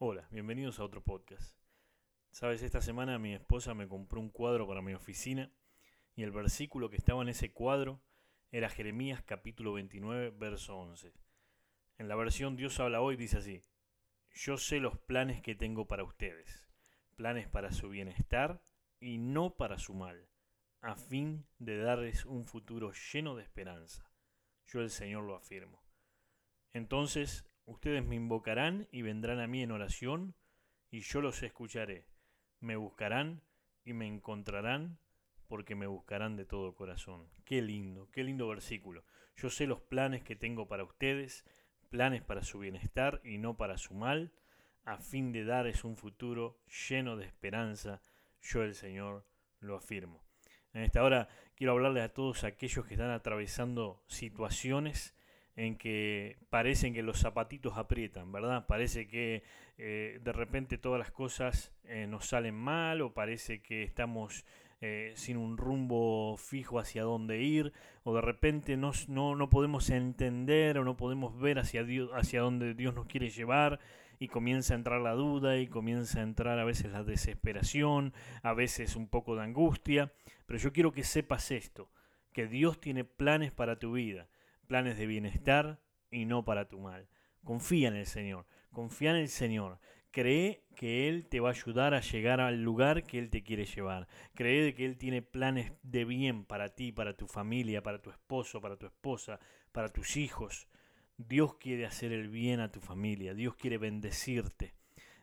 Hola, bienvenidos a otro podcast. Sabes, esta semana mi esposa me compró un cuadro para mi oficina y el versículo que estaba en ese cuadro era Jeremías capítulo 29, verso 11. En la versión Dios habla hoy dice así, yo sé los planes que tengo para ustedes, planes para su bienestar y no para su mal, a fin de darles un futuro lleno de esperanza. Yo el Señor lo afirmo. Entonces ustedes me invocarán y vendrán a mí en oración, y yo los escucharé. Me buscarán y me encontrarán, porque me buscarán de todo corazón. Qué lindo, qué lindo versículo. Yo sé los planes que tengo para ustedes, planes para su bienestar y no para su mal, a fin de darles un futuro lleno de esperanza. Yo el Señor lo afirmo. En esta hora quiero hablarles a todos aquellos que están atravesando situaciones en que parecen que los zapatitos aprietan, ¿verdad? Parece que eh, de repente todas las cosas eh, nos salen mal o parece que estamos eh, sin un rumbo fijo hacia dónde ir o de repente no, no, podemos entender o no podemos ver hacia, Dios, hacia dónde Dios nos quiere llevar y comienza a entrar la duda y comienza a entrar a veces la desesperación, a veces un poco de angustia, pero yo quiero que sepas esto, que Dios tiene planes para tu vida planes de bienestar y no para tu mal. Confía en el Señor, confía en el Señor. Cree que Él te va a ayudar a llegar al lugar que Él te quiere llevar. Cree que Él tiene planes de bien para ti, para tu familia, para tu esposo, para tu esposa, para tus hijos. Dios quiere hacer el bien a tu familia, Dios quiere bendecirte,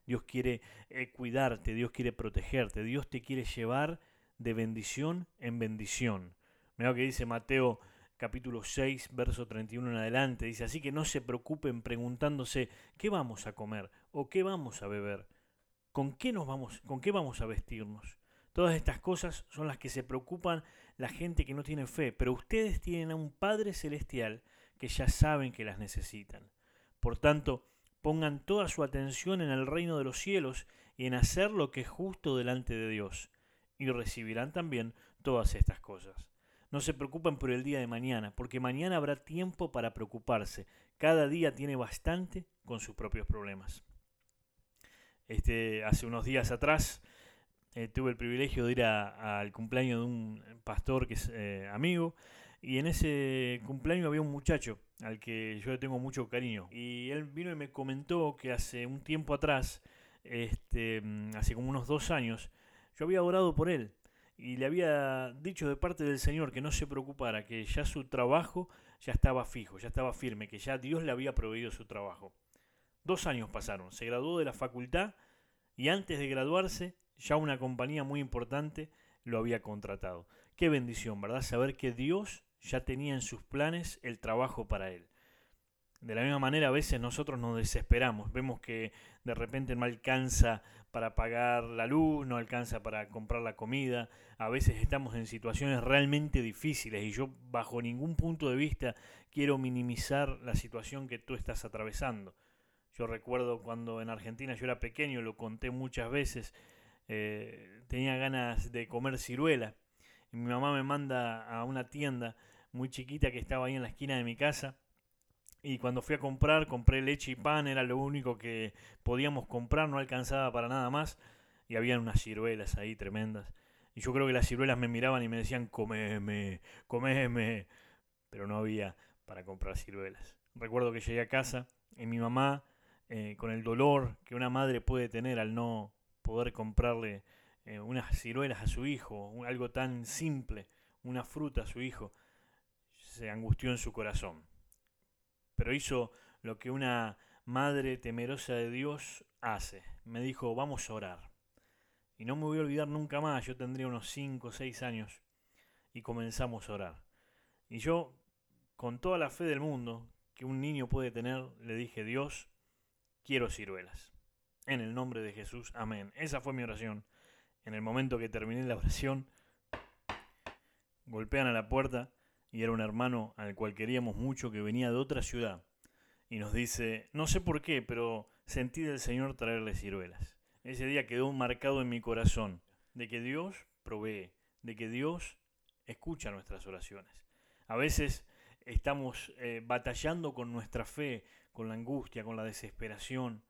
Dios quiere eh, cuidarte, Dios quiere protegerte, Dios te quiere llevar de bendición en bendición. Mira lo que dice Mateo capítulo 6, verso 31 en adelante. Dice, así que no se preocupen preguntándose qué vamos a comer o qué vamos a beber, con qué nos vamos, con qué vamos a vestirnos. Todas estas cosas son las que se preocupan la gente que no tiene fe, pero ustedes tienen a un Padre Celestial que ya saben que las necesitan. Por tanto, pongan toda su atención en el reino de los cielos y en hacer lo que es justo delante de Dios, y recibirán también todas estas cosas. No se preocupen por el día de mañana, porque mañana habrá tiempo para preocuparse. Cada día tiene bastante con sus propios problemas. Este, hace unos días atrás eh, tuve el privilegio de ir al cumpleaños de un pastor que es eh, amigo, y en ese cumpleaños había un muchacho al que yo le tengo mucho cariño. Y él vino y me comentó que hace un tiempo atrás, este, mm, hace como unos dos años, yo había orado por él y le había dicho de parte del Señor que no se preocupara, que ya su trabajo ya estaba fijo, ya estaba firme, que ya Dios le había proveído su trabajo. Dos años pasaron, se graduó de la facultad y antes de graduarse ya una compañía muy importante lo había contratado. Qué bendición, ¿verdad? Saber que Dios ya tenía en sus planes el trabajo para él. De la misma manera, a veces nosotros nos desesperamos, vemos que de repente no alcanza para pagar la luz, no alcanza para comprar la comida, a veces estamos en situaciones realmente difíciles y yo bajo ningún punto de vista quiero minimizar la situación que tú estás atravesando. Yo recuerdo cuando en Argentina yo era pequeño, lo conté muchas veces, eh, tenía ganas de comer ciruela. Y mi mamá me manda a una tienda muy chiquita que estaba ahí en la esquina de mi casa y cuando fui a comprar, compré leche y pan, era lo único que podíamos comprar, no alcanzaba para nada más. Y habían unas ciruelas ahí tremendas. Y yo creo que las ciruelas me miraban y me decían, comeme, comeme. Pero no había para comprar ciruelas. Recuerdo que llegué a casa y mi mamá, eh, con el dolor que una madre puede tener al no poder comprarle eh, unas ciruelas a su hijo, algo tan simple, una fruta a su hijo, se angustió en su corazón pero hizo lo que una madre temerosa de Dios hace. Me dijo, vamos a orar. Y no me voy a olvidar nunca más, yo tendría unos 5 o 6 años, y comenzamos a orar. Y yo, con toda la fe del mundo que un niño puede tener, le dije, Dios, quiero ciruelas. En el nombre de Jesús, amén. Esa fue mi oración. En el momento que terminé la oración, golpean a la puerta y era un hermano al cual queríamos mucho que venía de otra ciudad y nos dice, no sé por qué, pero sentí del Señor traerle ciruelas. Ese día quedó marcado en mi corazón de que Dios provee, de que Dios escucha nuestras oraciones. A veces estamos eh, batallando con nuestra fe, con la angustia, con la desesperación,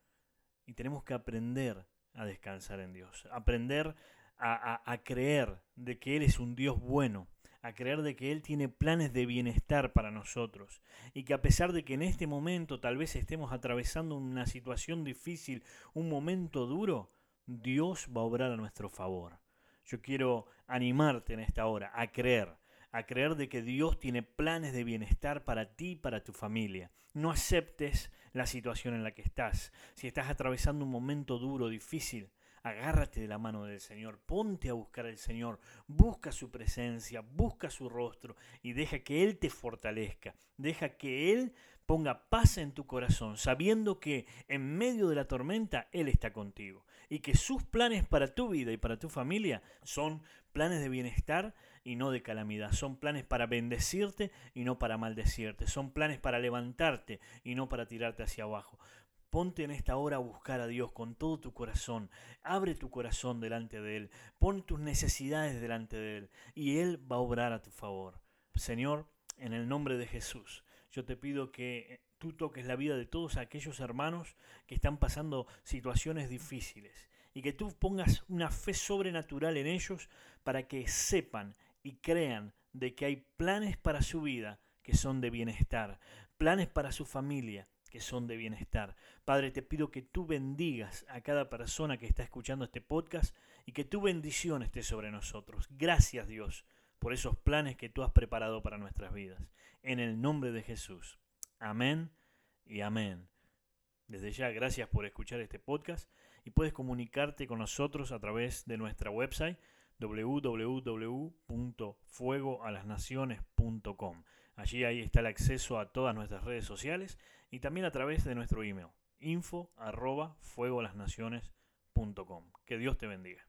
Y tenemos que aprender a descansar en Dios, aprender a, a creer de que Él es un Dios bueno, a creer de que Él tiene planes de bienestar para nosotros y que a pesar de que en este momento tal vez estemos atravesando una situación difícil, un momento duro, Dios va a obrar a nuestro favor. Yo quiero animarte en esta hora a creer, a creer de que Dios tiene planes de bienestar para ti y para tu familia. No aceptes la situación en la que estás. Si estás atravesando un momento duro, difícil, agárrate de la mano del Señor, ponte a buscar al Señor, busca su presencia, busca su rostro y deja que Él te fortalezca, deja que Él ponga paz en tu corazón, sabiendo que en medio de la tormenta Él está contigo y que sus planes para tu vida y para tu familia son planes de bienestar y no de calamidad, son planes para bendecirte y no para maldecirte, son planes para levantarte y no para tirarte hacia abajo. Ponte en esta hora a buscar a Dios con todo tu corazón. Abre tu corazón delante de Él. Pon tus necesidades delante de Él. Y Él va a obrar a tu favor. Señor, en el nombre de Jesús, yo te pido que tú toques la vida de todos aquellos hermanos que están pasando situaciones difíciles. Y que tú pongas una fe sobrenatural en ellos para que sepan y crean de que hay planes para su vida que son de bienestar, planes para su familia que son de bienestar. Padre, te pido que tú bendigas a cada persona que está escuchando este podcast y que tu bendición esté sobre nosotros. Gracias Dios por esos planes que tú has preparado para nuestras vidas. En el nombre de Jesús. Amén y amén. Desde ya, gracias por escuchar este podcast y puedes comunicarte con nosotros a través de nuestra website www.fuegoalasnaciones.com. Allí ahí está el acceso a todas nuestras redes sociales y también a través de nuestro email info arroba fuegolasnaciones.com. Que Dios te bendiga.